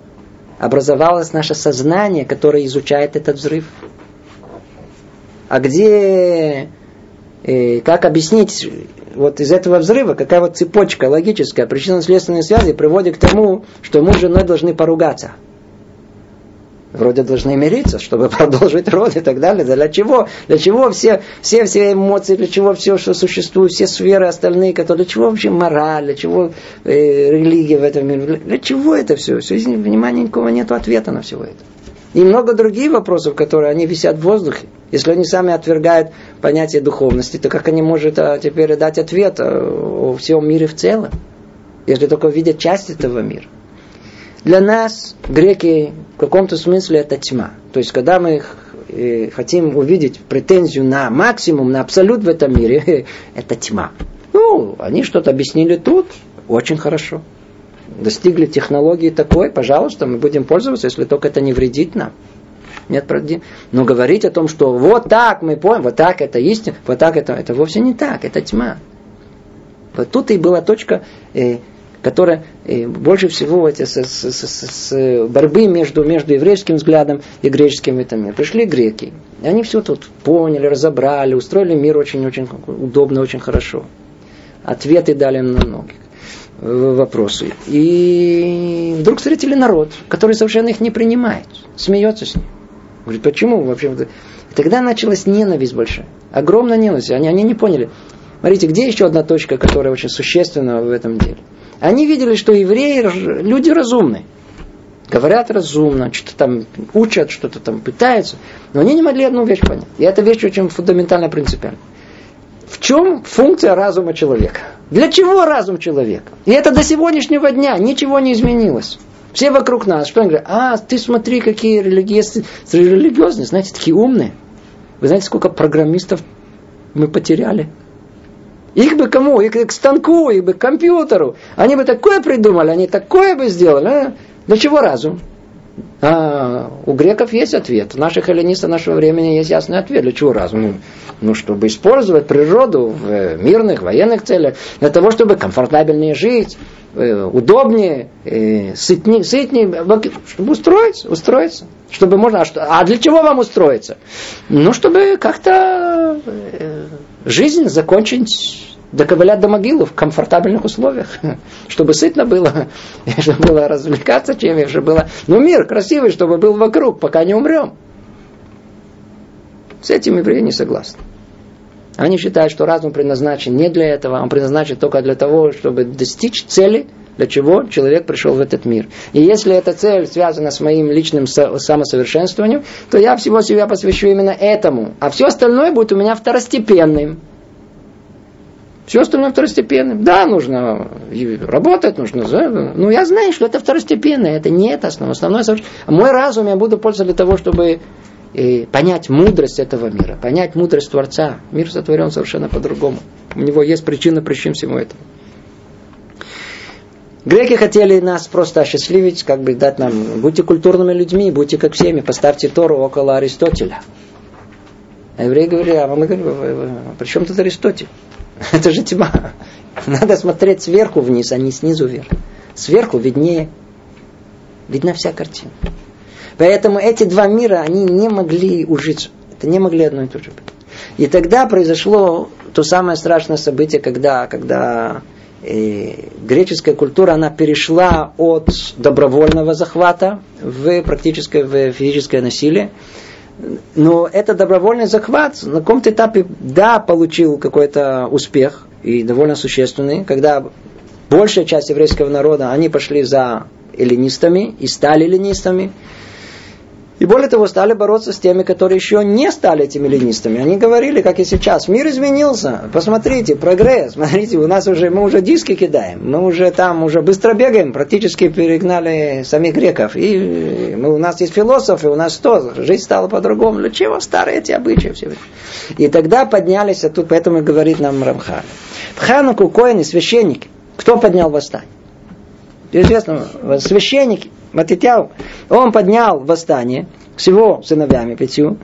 A: образовалось наше сознание, которое изучает этот взрыв? А где, э, как объяснить вот из этого взрыва, какая вот цепочка логическая, причинно-следственной связи приводит к тому, что муж и женой должны поругаться – вроде должны мириться, чтобы продолжить род и так далее. Для чего? Для чего все, все, все эмоции, для чего все, что существует, все сферы остальные, которые, для чего вообще мораль, для чего э, религия в этом мире, для чего это все? Все, внимания никакого нет ответа на все это. И много других вопросов, которые они висят в воздухе. Если они сами отвергают понятие духовности, то как они могут а, теперь дать ответ о всем мире в целом? Если только видят часть этого мира. Для нас, греки, в каком-то смысле это тьма. То есть, когда мы э, хотим увидеть претензию на максимум, на абсолют в этом мире, это тьма. Ну, они что-то объяснили тут, очень хорошо. Достигли технологии такой, пожалуйста, мы будем пользоваться, если только это не вредит нам. Нет. Но говорить о том, что вот так мы поняли, вот так это истина, вот так это, это вовсе не так, это тьма. Вот тут и была точка э, которая э, больше всего эти, с, с, с, с борьбы между, между еврейским взглядом и греческим в этом. Пришли греки, и они все тут поняли, разобрали, устроили мир очень-очень удобно, очень хорошо. Ответы дали на многих вопросы. И вдруг встретили народ, который совершенно их не принимает, смеется с ним. Говорит, почему вообще? И тогда началась ненависть большая. Огромная ненависть. Они, они не поняли. Смотрите, где еще одна точка, которая очень существенна в этом деле? Они видели, что евреи люди разумные. Говорят разумно, что-то там учат, что-то там пытаются. Но они не могли одну вещь понять. И эта вещь очень фундаментально принципиальна. В чем функция разума человека? Для чего разум человека? И это до сегодняшнего дня ничего не изменилось. Все вокруг нас, что они говорят? А, ты смотри, какие религиозные, религиозные, знаете, такие умные. Вы знаете, сколько программистов мы потеряли? Их бы кому? Их к станку, их бы к компьютеру. Они бы такое придумали, они такое бы сделали. А? Для чего разум? А, у греков есть ответ. У наших эллинистов нашего времени есть ясный ответ. Для чего разум? Ну, ну, чтобы использовать природу в э, мирных, военных целях, для того, чтобы комфортабельнее жить, э, удобнее, э, сытнее, сытнее, чтобы устроиться, устроиться. Чтобы можно, а, а для чего вам устроиться? Ну, чтобы как-то жизнь закончить доковылять до могилы в комфортабельных условиях, чтобы сытно было, чтобы было развлекаться чем, чтобы было, ну, мир красивый, чтобы был вокруг, пока не умрем. С этим евреи не согласны. Они считают, что разум предназначен не для этого, он предназначен только для того, чтобы достичь цели, для чего человек пришел в этот мир. И если эта цель связана с моим личным самосовершенствованием, то я всего себя посвящу именно этому. А все остальное будет у меня второстепенным. Все остальное второстепенным. Да, нужно работать, нужно... Но ну, я знаю, что это второстепенное, это не это основное. основное мой разум я буду пользоваться для того, чтобы э, понять мудрость этого мира, понять мудрость Творца. Мир сотворен совершенно по-другому. У него есть причина причин всему этому. Греки хотели нас просто осчастливить, как бы дать нам, будьте культурными людьми, будьте как всеми, поставьте Тору около Аристотеля. А евреи говорили, а мы говорим, «А при чем тут Аристотель? Это же тьма. Надо смотреть сверху вниз, а не снизу вверх. Сверху виднее, видна вся картина. Поэтому эти два мира, они не могли ужиться. Это не могли одно и то же быть. И тогда произошло то самое страшное событие, когда, когда э, греческая культура, она перешла от добровольного захвата в практическое в физическое насилие. Но этот добровольный захват на каком-то этапе, да, получил какой-то успех, и довольно существенный, когда большая часть еврейского народа, они пошли за эллинистами и стали эллинистами. И более того, стали бороться с теми, которые еще не стали этими ленистами. Они говорили, как и сейчас, мир изменился, посмотрите, прогресс, смотрите, у нас уже, мы уже диски кидаем, мы уже там, уже быстро бегаем, практически перегнали самих греков. И мы, у нас есть философы, у нас что, жизнь стала по-другому. Для чего старые эти обычаи все? И тогда поднялись, а тут поэтому говорит нам Рамхаль. В Хануку коины, священники, кто поднял восстание? Известно, священники, Матитяу, он поднял восстание с его сыновьями пятью,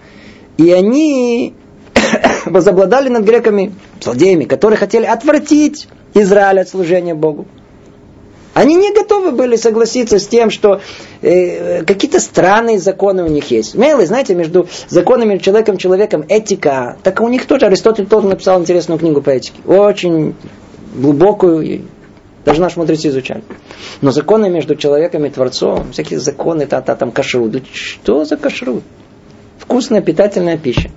A: и они возобладали над греками, злодеями, которые хотели отвратить Израиль от служения Богу. Они не готовы были согласиться с тем, что э, какие-то странные законы у них есть. Мейлы, знаете, между законами человеком и человеком этика, так у них тоже Аристотель тоже написал интересную книгу по этике. Очень глубокую, даже наш мудрецы изучали. Но законы между человеком и Творцом, всякие законы, та-та, там кашрут. Да что за кашрут? Вкусная питательная пища.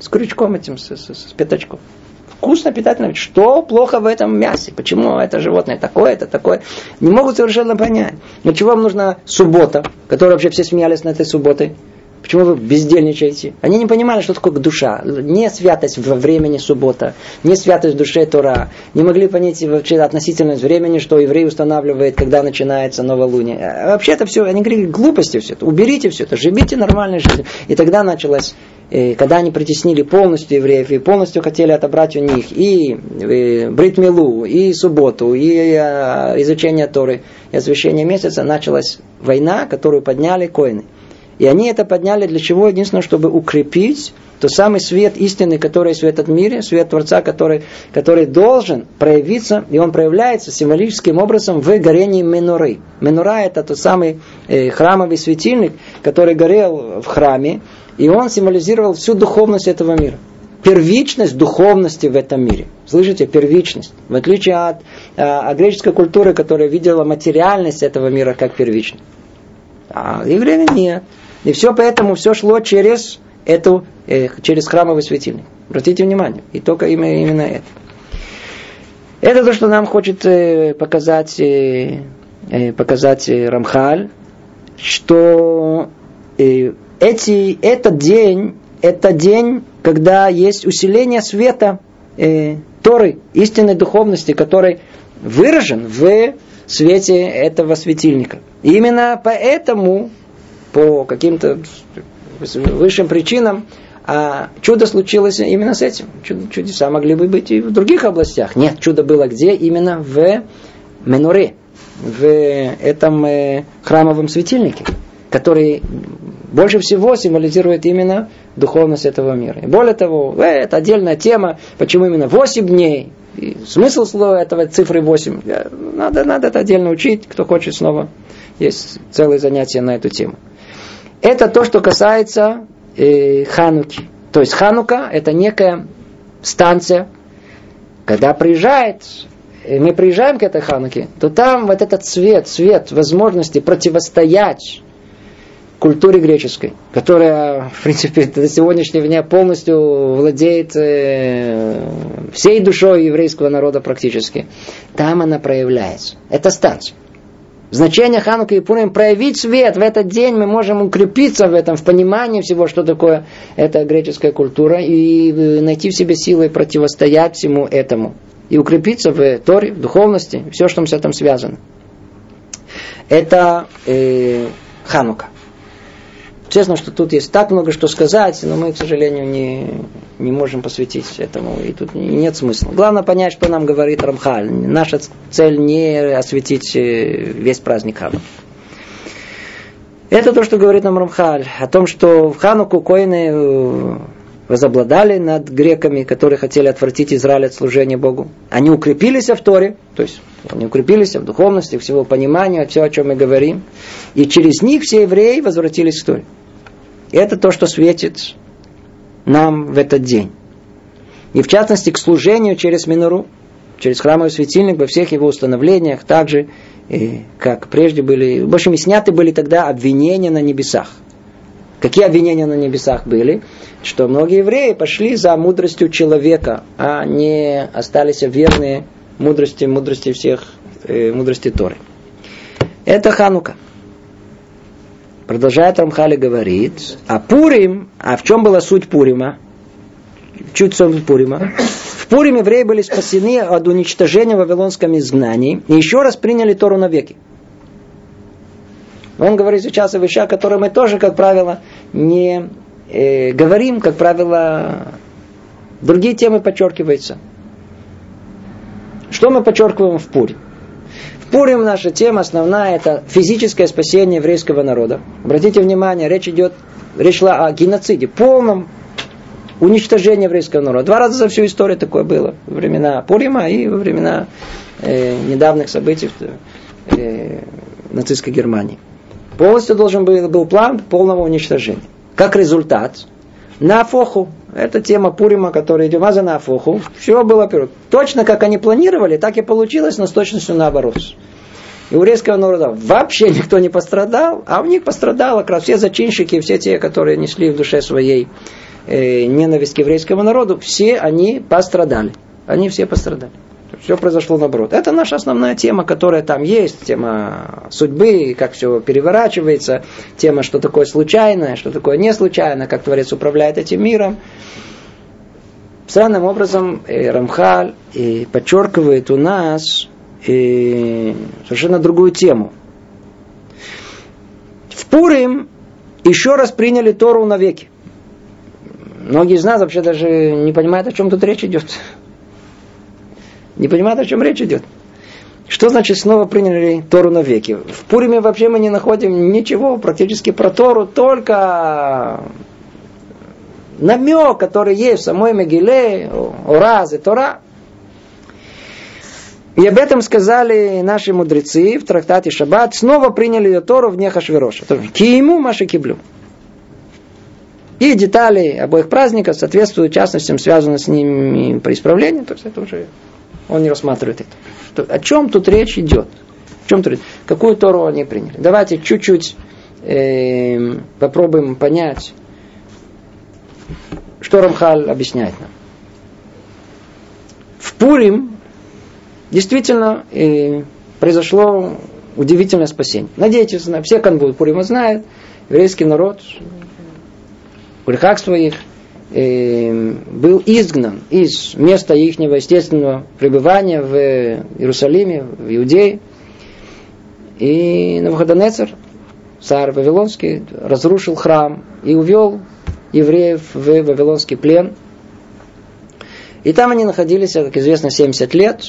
A: С крючком этим, с, с, с пятачком. Вкусно, питательно. Что плохо в этом мясе? Почему это животное такое, это такое? Не могут совершенно понять. Но чего вам нужна суббота, которая вообще все смеялись на этой субботой? Почему вы бездельничаете? Они не понимали, что такое душа. Не святость во времени суббота, не святость в душе Тора. Не могли понять вообще относительность времени, что еврей устанавливает, когда начинается новолуние. А вообще это все, они говорили, глупости все это. Уберите все это, живите нормальной жизнью. И тогда началось э, когда они притеснили полностью евреев и полностью хотели отобрать у них и э, бритмилу, и субботу, и э, изучение Торы, и освящение месяца, началась война, которую подняли коины. И они это подняли для чего? Единственное, чтобы укрепить тот самый свет истины, который есть в этом мире, свет Творца, который, который должен проявиться, и он проявляется символическим образом в горении меноры. Менура это тот самый э, храмовый светильник, который горел в храме, и он символизировал всю духовность этого мира первичность духовности в этом мире. Слышите, первичность. В отличие от, э, от греческой культуры, которая видела материальность этого мира как первичность. А евреи нет. И все поэтому все шло через эту, э, через храмовый светильник. Обратите внимание. И только именно, именно это. Это то, что нам хочет э, показать, э, э показать э, Рамхаль, что э, эти, этот день, это день, когда есть усиление света э, Торы, истинной духовности, который выражен в свете этого светильника. И именно поэтому по каким-то высшим причинам, а чудо случилось именно с этим. Чудеса могли бы быть и в других областях. Нет, чудо было где? Именно в Менуре, в этом э, храмовом светильнике, который больше всего символизирует именно духовность этого мира. И более того, э, это отдельная тема, почему именно 8 дней. И смысл слова этого цифры 8. Надо, надо это отдельно учить, кто хочет снова. Есть целые занятия на эту тему. Это то, что касается э, Хануки. То есть Ханука это некая станция. Когда приезжает, э, мы приезжаем к этой Хануке, то там вот этот свет, свет возможности противостоять культуре греческой, которая, в принципе, до сегодняшнего дня полностью владеет э, всей душой еврейского народа практически, там она проявляется. Это станция. Значение Ханука и Пурим проявить свет в этот день мы можем укрепиться в этом, в понимании всего, что такое эта греческая культура, и найти в себе силы противостоять всему этому. И укрепиться в Торе, в духовности, все, что с этим связано. Это э, Ханука. Честно, что тут есть так много что сказать, но мы, к сожалению, не, не можем посвятить этому, и тут нет смысла. Главное понять, что нам говорит Рамхаль. Наша цель не осветить э, весь праздник Хануки. Это то, что говорит нам Рамхаль, о том, что в Хануку коины э, возобладали над греками, которые хотели отвратить Израиль от служения Богу. Они укрепились в Торе, то есть они укрепились в духовности, всего понимания, все, о чем мы говорим. И через них все евреи возвратились к Торе. И это то, что светит нам в этот день. И в частности к служению через Минору, через храмовый светильник во всех его установлениях, также и как прежде были, в общем, сняты были тогда обвинения на небесах. Какие обвинения на небесах были? Что многие евреи пошли за мудростью человека, а не остались верные мудрости, мудрости всех, э, мудрости Торы. Это Ханука. Продолжает Рамхали говорит, а Пурим, а в чем была суть Пурима? Чуть суть Пурима. В Пурим евреи были спасены от уничтожения в Вавилонском изгнании и еще раз приняли Тору навеки. Он говорит сейчас о вещах, которые мы тоже, как правило, не э, говорим, как правило, другие темы подчеркиваются. Что мы подчеркиваем в Пуре? Пурим наша тема основная это физическое спасение еврейского народа. Обратите внимание, речь идет, речь шла о геноциде, полном уничтожении еврейского народа. Два раза за всю историю такое было. Во времена Пурима и во времена э, недавних событий в э, нацистской Германии. Полностью должен был, был план полного уничтожения. Как результат, на Афоху, это тема Пурима, которая идет на Афоху, все было. Точно как они планировали, так и получилось, но с точностью наоборот. И у еврейского народа вообще никто не пострадал, а у них пострадало как раз все зачинщики, все те, которые несли в душе своей э, ненависть к еврейскому народу, все они пострадали. Они все пострадали. Все произошло наоборот. Это наша основная тема, которая там есть. Тема судьбы, как все переворачивается. Тема, что такое случайное, что такое не случайно, как Творец управляет этим миром. Странным образом э, Рамхаль и подчеркивает у нас и совершенно другую тему. В Пурим еще раз приняли Тору навеки. Многие из нас вообще даже не понимают, о чем тут речь идет не понимают, о чем речь идет. Что значит снова приняли Тору навеки? В Пуриме вообще мы не находим ничего практически про Тору, только намек, который есть в самой Мегиле, о разе Тора. И об этом сказали наши мудрецы в трактате Шаббат. Снова приняли ее Тору в Нехашвироша. Киему Маши Киблю. И детали обоих праздников соответствуют частностям, связанным с ними при исправлении. То есть это уже он не рассматривает это. Что, о чем тут речь идет? В чем тут Какую Тору они приняли? Давайте чуть-чуть э, попробуем понять, что Рамхаль объясняет нам. В Пурим действительно э, произошло удивительное спасение. Надейтесь, все канву Пурима знают, еврейский народ в грехах своих – Эм, был изгнан из места их естественного пребывания в Иерусалиме, в Иудее. И Навуходонецер, царь Вавилонский, разрушил храм и увел евреев в Вавилонский плен. И там они находились, как известно, 70 лет.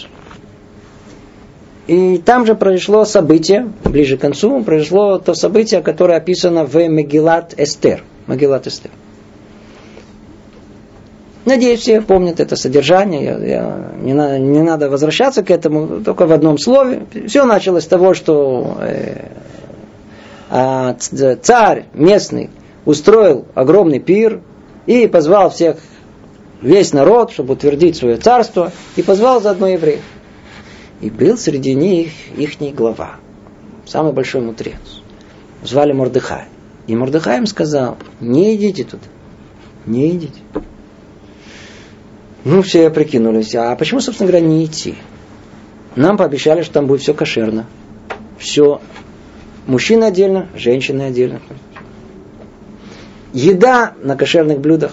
A: И там же произошло событие, ближе к концу, произошло то событие, которое описано в Мегилат Эстер. Мегилат Эстер. Надеюсь, все помнят это содержание. Я, я, не, на, не надо возвращаться к этому, только в одном слове. Все началось с того, что э, а, царь местный устроил огромный пир и позвал всех, весь народ, чтобы утвердить свое царство, и позвал заодно евреев. И был среди них ихний глава, самый большой мудрец. Звали Мордыхай. И Мордыхай им сказал, не идите туда, не идите. Ну, все прикинулись, а почему, собственно говоря, не идти? Нам пообещали, что там будет все кошерно. Все. Мужчины отдельно, женщины отдельно. Еда на кошерных блюдах.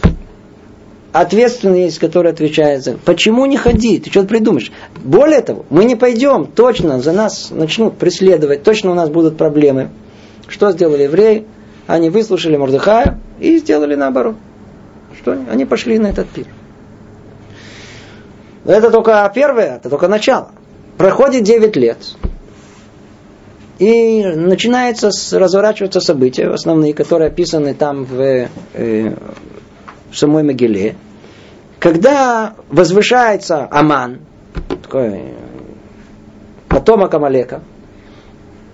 A: Ответственность, которая отвечает за... Почему не ходи? Ты что-то придумаешь? Более того, мы не пойдем, точно за нас начнут преследовать, точно у нас будут проблемы. Что сделали евреи? Они выслушали Мордыхая и сделали наоборот. Что? Они пошли на этот пир. Но это только первое, это только начало. Проходит 9 лет. И начинается разворачиваться события основные, которые описаны там в, э, в самой Могиле. Когда возвышается Аман, такой потомок Амалека,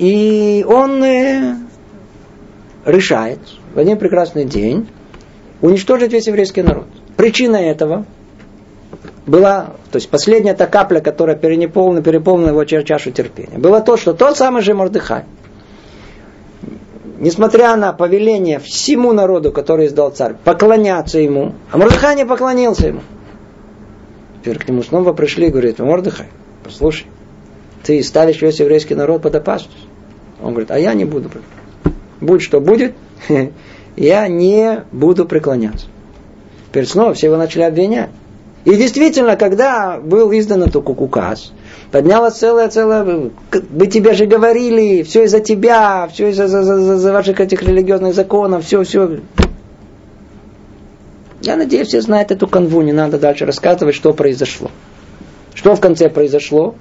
A: и он э, решает в один прекрасный день уничтожить весь еврейский народ. Причина этого была, то есть последняя та капля, которая переполнила, переполнила его чашу терпения, было то, что тот самый же Мордыхай, несмотря на повеление всему народу, который издал царь, поклоняться ему, а Мордыхай не поклонился ему. Теперь к нему снова пришли и говорят, Мордыхай, послушай, ты ставишь весь еврейский народ под опасность. Он говорит, а я не буду. Будь что будет, я не буду преклоняться. Теперь снова все его начали обвинять. И действительно, когда был издан этот указ, поднялась целая, целая, мы тебе же говорили, все из-за тебя, все из-за за, за, за ваших этих религиозных законов, все, все. Я надеюсь, все знают эту канву, не надо дальше рассказывать, что произошло. Что в конце произошло?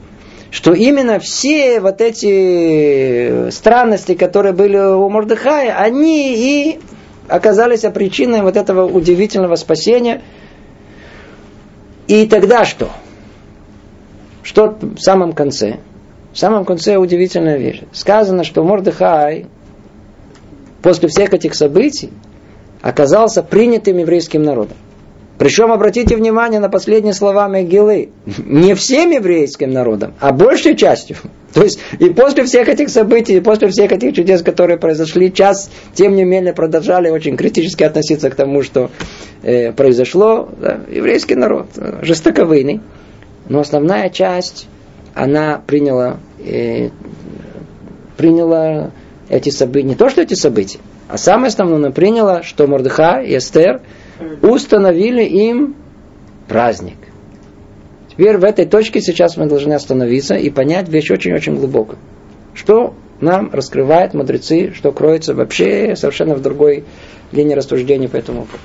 A: Что именно все вот эти странности, которые были у Мордыхая, они и оказались причиной вот этого удивительного спасения. И тогда что? Что в самом конце? В самом конце удивительная вещь. Сказано, что Мордыхай после всех этих событий оказался принятым еврейским народом. Причем обратите внимание на последние слова Мегилы. Не всем еврейским народом, а большей частью. То есть и после всех этих событий, и после всех этих чудес, которые произошли, час, тем не менее, продолжали очень критически относиться к тому, что э, произошло. Да, еврейский народ э, жестоковыйный. Но основная часть, она приняла, э, приняла эти события, не то что эти события, а самое основное, она приняла, что Мордыха и Эстер – установили им праздник. Теперь в этой точке сейчас мы должны остановиться и понять вещь очень-очень глубоко. Что нам раскрывают мудрецы, что кроется вообще совершенно в другой линии рассуждений по этому поводу.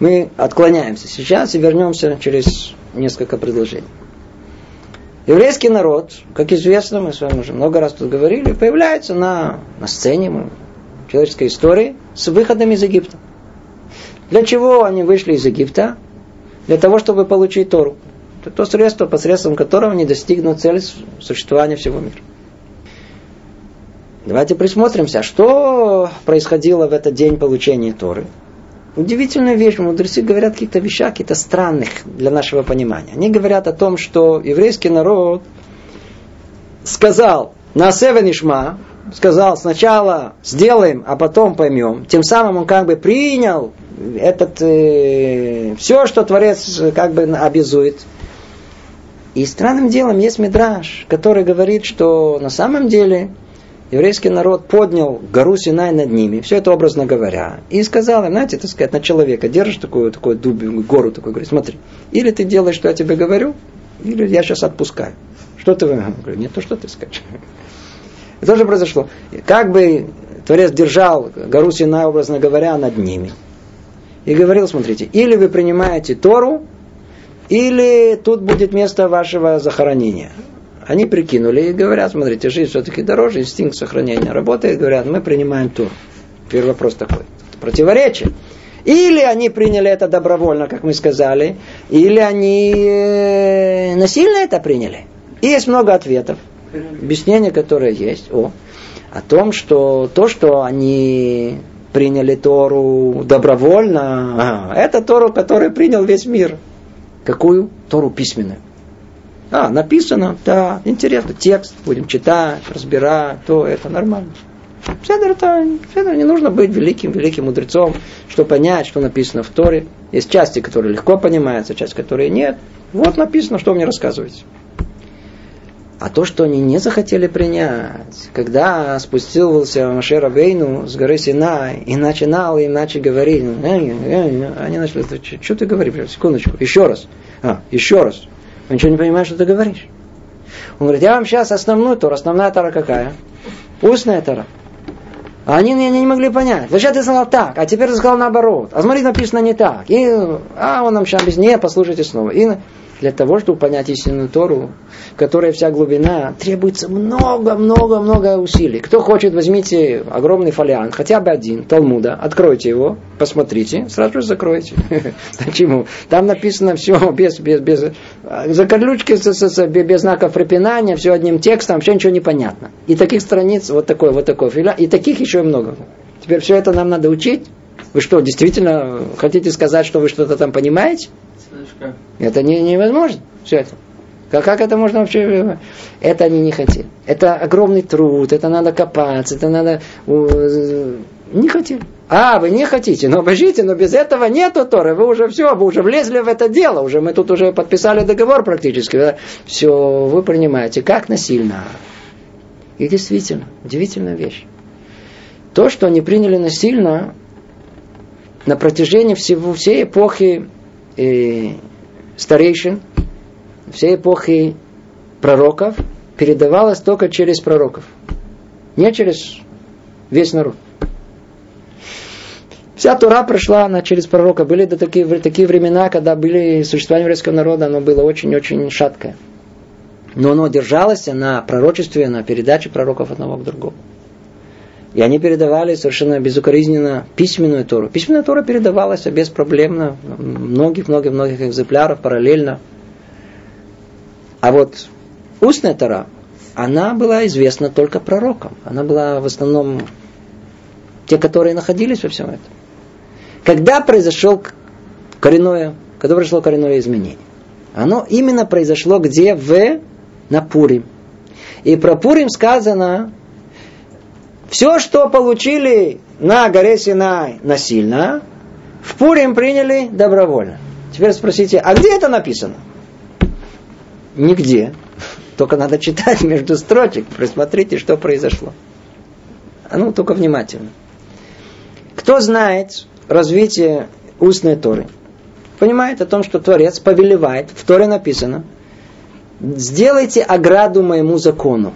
A: Мы отклоняемся сейчас и вернемся через несколько предложений. Еврейский народ, как известно, мы с вами уже много раз тут говорили, появляется на, на сцене человеческой истории с выходом из Египта. Для чего они вышли из Египта? Для того, чтобы получить Тору. Это то средство, посредством которого они достигнут цели существования всего мира. Давайте присмотримся, что происходило в этот день получения Торы. Удивительная вещь, мудрецы говорят какие-то вещах, какие-то странных для нашего понимания. Они говорят о том, что еврейский народ сказал на Севенишма, сказал сначала сделаем, а потом поймем. Тем самым он как бы принял этот, э, все, что Творец э, как бы обязует. И странным делом есть мидраж, который говорит, что на самом деле еврейский народ поднял гору Синай над ними, все это образно говоря, и сказал им, знаете, так сказать, на человека держишь такую, такую дуб, гору, такую, говорит, смотри, или ты делаешь, что я тебе говорю, или я сейчас отпускаю. Что ты говорю, не то, что ты скажешь. Это тоже произошло. Как бы Творец держал гору Синай, образно говоря, над ними – и говорил, смотрите, или вы принимаете Тору, или тут будет место вашего захоронения. Они прикинули и говорят, смотрите, жизнь все-таки дороже, инстинкт сохранения работает, говорят, мы принимаем Тору. Первый вопрос такой. противоречие. Или они приняли это добровольно, как мы сказали, или они э, насильно это приняли. И есть много ответов, объяснения, которые есть о, о том, что то, что они приняли Тору добровольно. А, это Тору, которую принял весь мир. Какую? Тору письменную. А, написано, да, интересно, текст, будем читать, разбирать, то это нормально. Седер это, седер, не нужно быть великим, великим мудрецом, чтобы понять, что написано в Торе. Есть части, которые легко понимаются, части, которые нет. Вот написано, что мне рассказываете. А то, что они не захотели принять, когда спустился Машер Абейну с горы Синай и начинал им иначе говорить, они начали, что ты говоришь, секундочку, еще раз, а, еще раз, вы ничего не понимаешь, что ты говоришь. Он говорит, я вам сейчас основную Тору, основная Тора какая? Устная Тора. А они, они не могли понять. Зачем ты сказал так, а теперь ты сказал наоборот. А смотри, написано не так. И, а он нам сейчас объяснит, не, послушайте снова. И для того, чтобы понять истинную Тору, которая вся глубина, требуется много-много-много усилий. Кто хочет, возьмите огромный фолиант, хотя бы один, Талмуда, откройте его, посмотрите, сразу же закройте. Почему? Там написано все без, без, без закорлючки, без знаков препинания, все одним текстом, вообще ничего не понятно. И таких страниц, вот такой, вот такой филиан, и таких еще много. Теперь все это нам надо учить, Вы что, действительно хотите сказать, что вы что-то там понимаете? Это не, невозможно. Все это. Как, как это можно вообще... Это они не хотели. Это огромный труд, это надо копаться, это надо... Не хотели. А, вы не хотите, но обожите, но без этого нету Торы, вы уже все, вы уже влезли в это дело, уже мы тут уже подписали договор практически. Все, вы принимаете, как насильно. И действительно, удивительная вещь. То, что они приняли насильно, на протяжении всего, всей эпохи э, старейшин, всей эпохи пророков, передавалось только через пророков. Не через весь народ. Вся Тура прошла она через пророка. Были до такие, такие времена, когда были существование еврейского народа, оно было очень-очень шаткое. Но оно держалось на пророчестве, на передаче пророков одного к другому. И они передавали совершенно безукоризненно письменную Тору. Письменная Тора передавалась беспроблемно, многих-многих-многих экземпляров параллельно. А вот устная Тора, она была известна только пророкам. Она была в основном те, которые находились во всем этом. Когда произошел коренное, когда произошло коренное изменение? Оно именно произошло где? В на Пурим. И про Пурим сказано, все, что получили на горе Синай насильно, в Пурим приняли добровольно. Теперь спросите, а где это написано? Нигде. Только надо читать между строчек, присмотрите, что произошло. А ну, только внимательно. Кто знает, развитие устной Торы, понимает о том, что Творец повелевает, в Торе написано, сделайте ограду моему закону.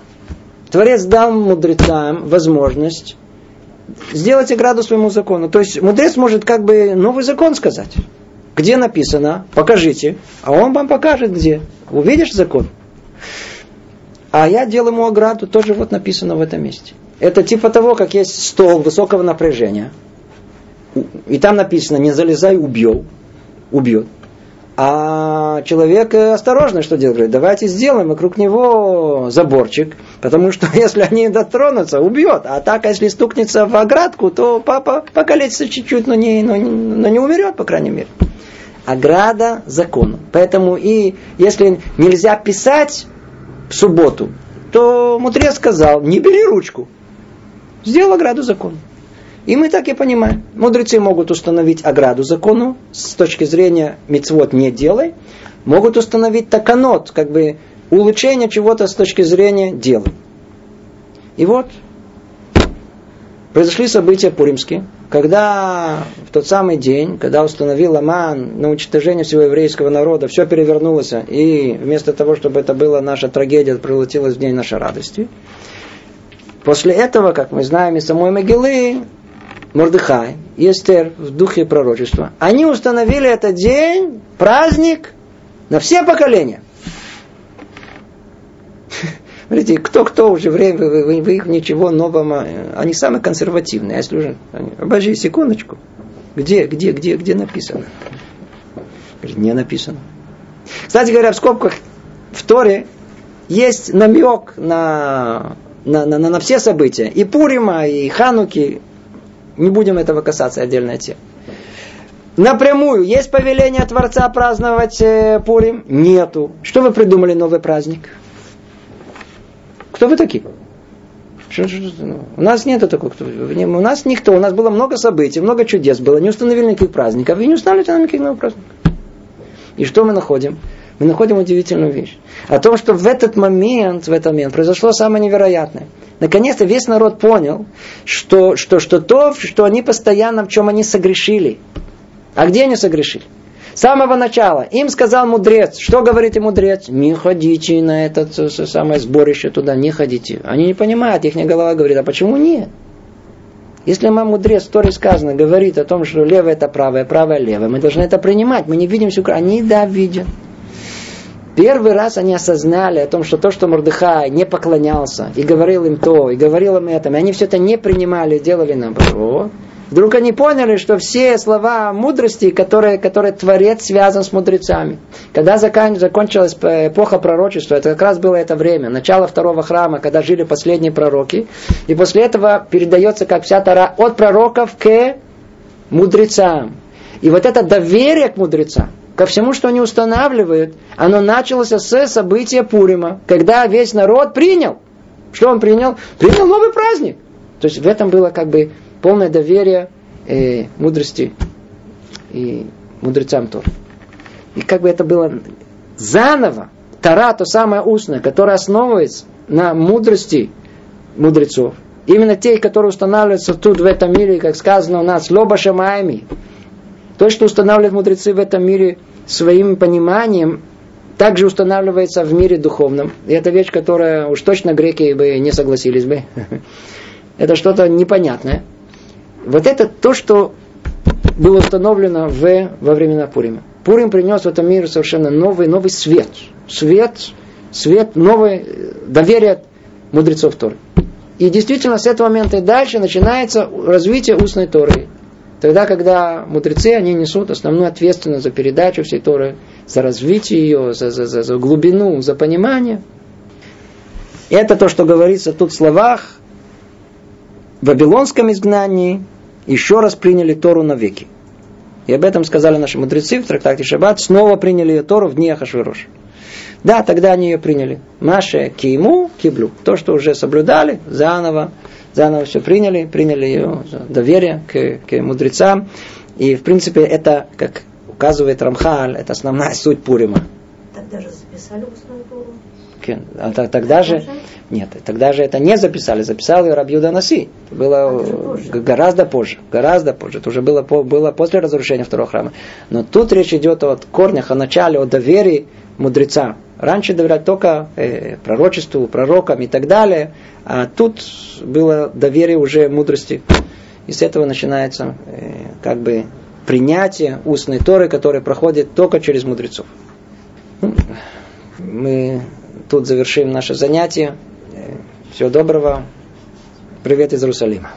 A: Творец дал мудрецам возможность сделать ограду своему закону. То есть мудрец может как бы новый закон сказать. Где написано, покажите, а он вам покажет где. Увидишь закон? А я делаю ему ограду, тоже вот написано в этом месте. Это типа того, как есть стол высокого напряжения – и там написано, не залезай, убьет. Убьет. А человек осторожно что делает? Говорит, давайте сделаем вокруг него заборчик, потому что если они дотронутся, убьет. А так, если стукнется в оградку, то папа покалечится чуть-чуть, но не, но, но не умрет, по крайней мере. Ограда закон. Поэтому и если нельзя писать в субботу, то мудрец сказал, не бери ручку. Сделал ограду закона. И мы так и понимаем. Мудрецы могут установить ограду закону с точки зрения мицвод не делай. Могут установить таканот, как бы улучшение чего-то с точки зрения дела. И вот произошли события пуримские, когда в тот самый день, когда установил Аман на уничтожение всего еврейского народа, все перевернулось, и вместо того, чтобы это была наша трагедия, превратилась в день нашей радости. После этого, как мы знаем из самой Могилы, Мордыхай и Эстер в духе пророчества, они установили этот день, праздник на все поколения. Смотрите, кто-кто уже время, вы, вы, вы их ничего нового, они самые консервативные, если уже, обожди, секундочку, где, где, где, где написано? Говорит, не написано. Кстати говоря, в скобках в Торе есть намек на, на, на, на все события. И Пурима, и Хануки, не будем этого касаться, отдельная тема. Напрямую, есть повеление Творца праздновать э, Пурим? Нету. Что вы придумали новый праздник? Кто вы такие? Ну, у нас нет такого. У нас никто. У нас было много событий, много чудес было. Не установили никаких праздников. И не установили нам никаких новых праздников. И что мы находим? Мы находим удивительную вещь. О том, что в этот момент, в этот момент произошло самое невероятное – Наконец-то весь народ понял, что, что, что то, что они постоянно, в чем они согрешили. А где они согрешили? Самого начала. Им сказал мудрец. Что говорит мудрец? Не ходите на это самое сборище туда, не ходите. Они не понимают, их голова говорит, а почему нет? Если мам мудрец, в Торе сказано, говорит о том, что левое это правое, правое левое, мы должны это принимать. Мы не видим всю Они да видят. Первый раз они осознали о том, что то, что Мордыхай не поклонялся, и говорил им то, и говорил им это, и они все это не принимали, делали наоборот. Вдруг они поняли, что все слова мудрости, которые, которые Творец связан с мудрецами. Когда закон, закончилась эпоха пророчества, это как раз было это время, начало второго храма, когда жили последние пророки. И после этого передается, как вся Тара, от пророков к мудрецам. И вот это доверие к мудрецам, ко всему, что они устанавливают, оно началось с события Пурима, когда весь народ принял. Что он принял? Принял новый праздник. То есть в этом было как бы полное доверие э, мудрости и мудрецам тоже. И как бы это было заново, Тара, то самое устное, которое основывается на мудрости мудрецов. Именно те, которые устанавливаются тут, в этом мире, как сказано у нас, лоба шамаями. То, что устанавливают мудрецы в этом мире своим пониманием, также устанавливается в мире духовном. И это вещь, которая уж точно греки бы не согласились бы. Это что-то непонятное. Вот это то, что было установлено в, во времена Пурима. Пурим принес в этом мире совершенно новый, новый свет. Свет, свет, новое доверие мудрецов Торы. И действительно с этого момента и дальше начинается развитие устной Торы. Тогда, когда мудрецы, они несут основную ответственность за передачу всей Торы, за развитие ее, за, за, за, за глубину, за понимание. Это то, что говорится тут в словах. В Вавилонском изгнании еще раз приняли Тору навеки. И об этом сказали наши мудрецы в трактате Шаббат. Снова приняли ее Тору в дни Ахашвирош. Да, тогда они ее приняли. Маше киму киблю. То, что уже соблюдали, заново, заново все приняли, приняли ее доверие к, к мудрецам. И, в принципе, это, как указывает Рамхаль, это основная суть Пурима.
B: Тогда же записали устную Тору.
A: А тогда же, нет, тогда же это не записали, записал ее Рабьюда Наси. Это было позже. гораздо позже, гораздо позже. Это уже было, было после разрушения второго храма. Но тут речь идет о корнях, о начале, о доверии мудреца. Раньше доверяли только э, пророчеству, пророкам и так далее, а тут было доверие уже мудрости. И с этого начинается э, как бы принятие устной Торы, которая проходит только через мудрецов. Ну, мы тут завершим наше занятие. Всего доброго. Привет из Иерусалима.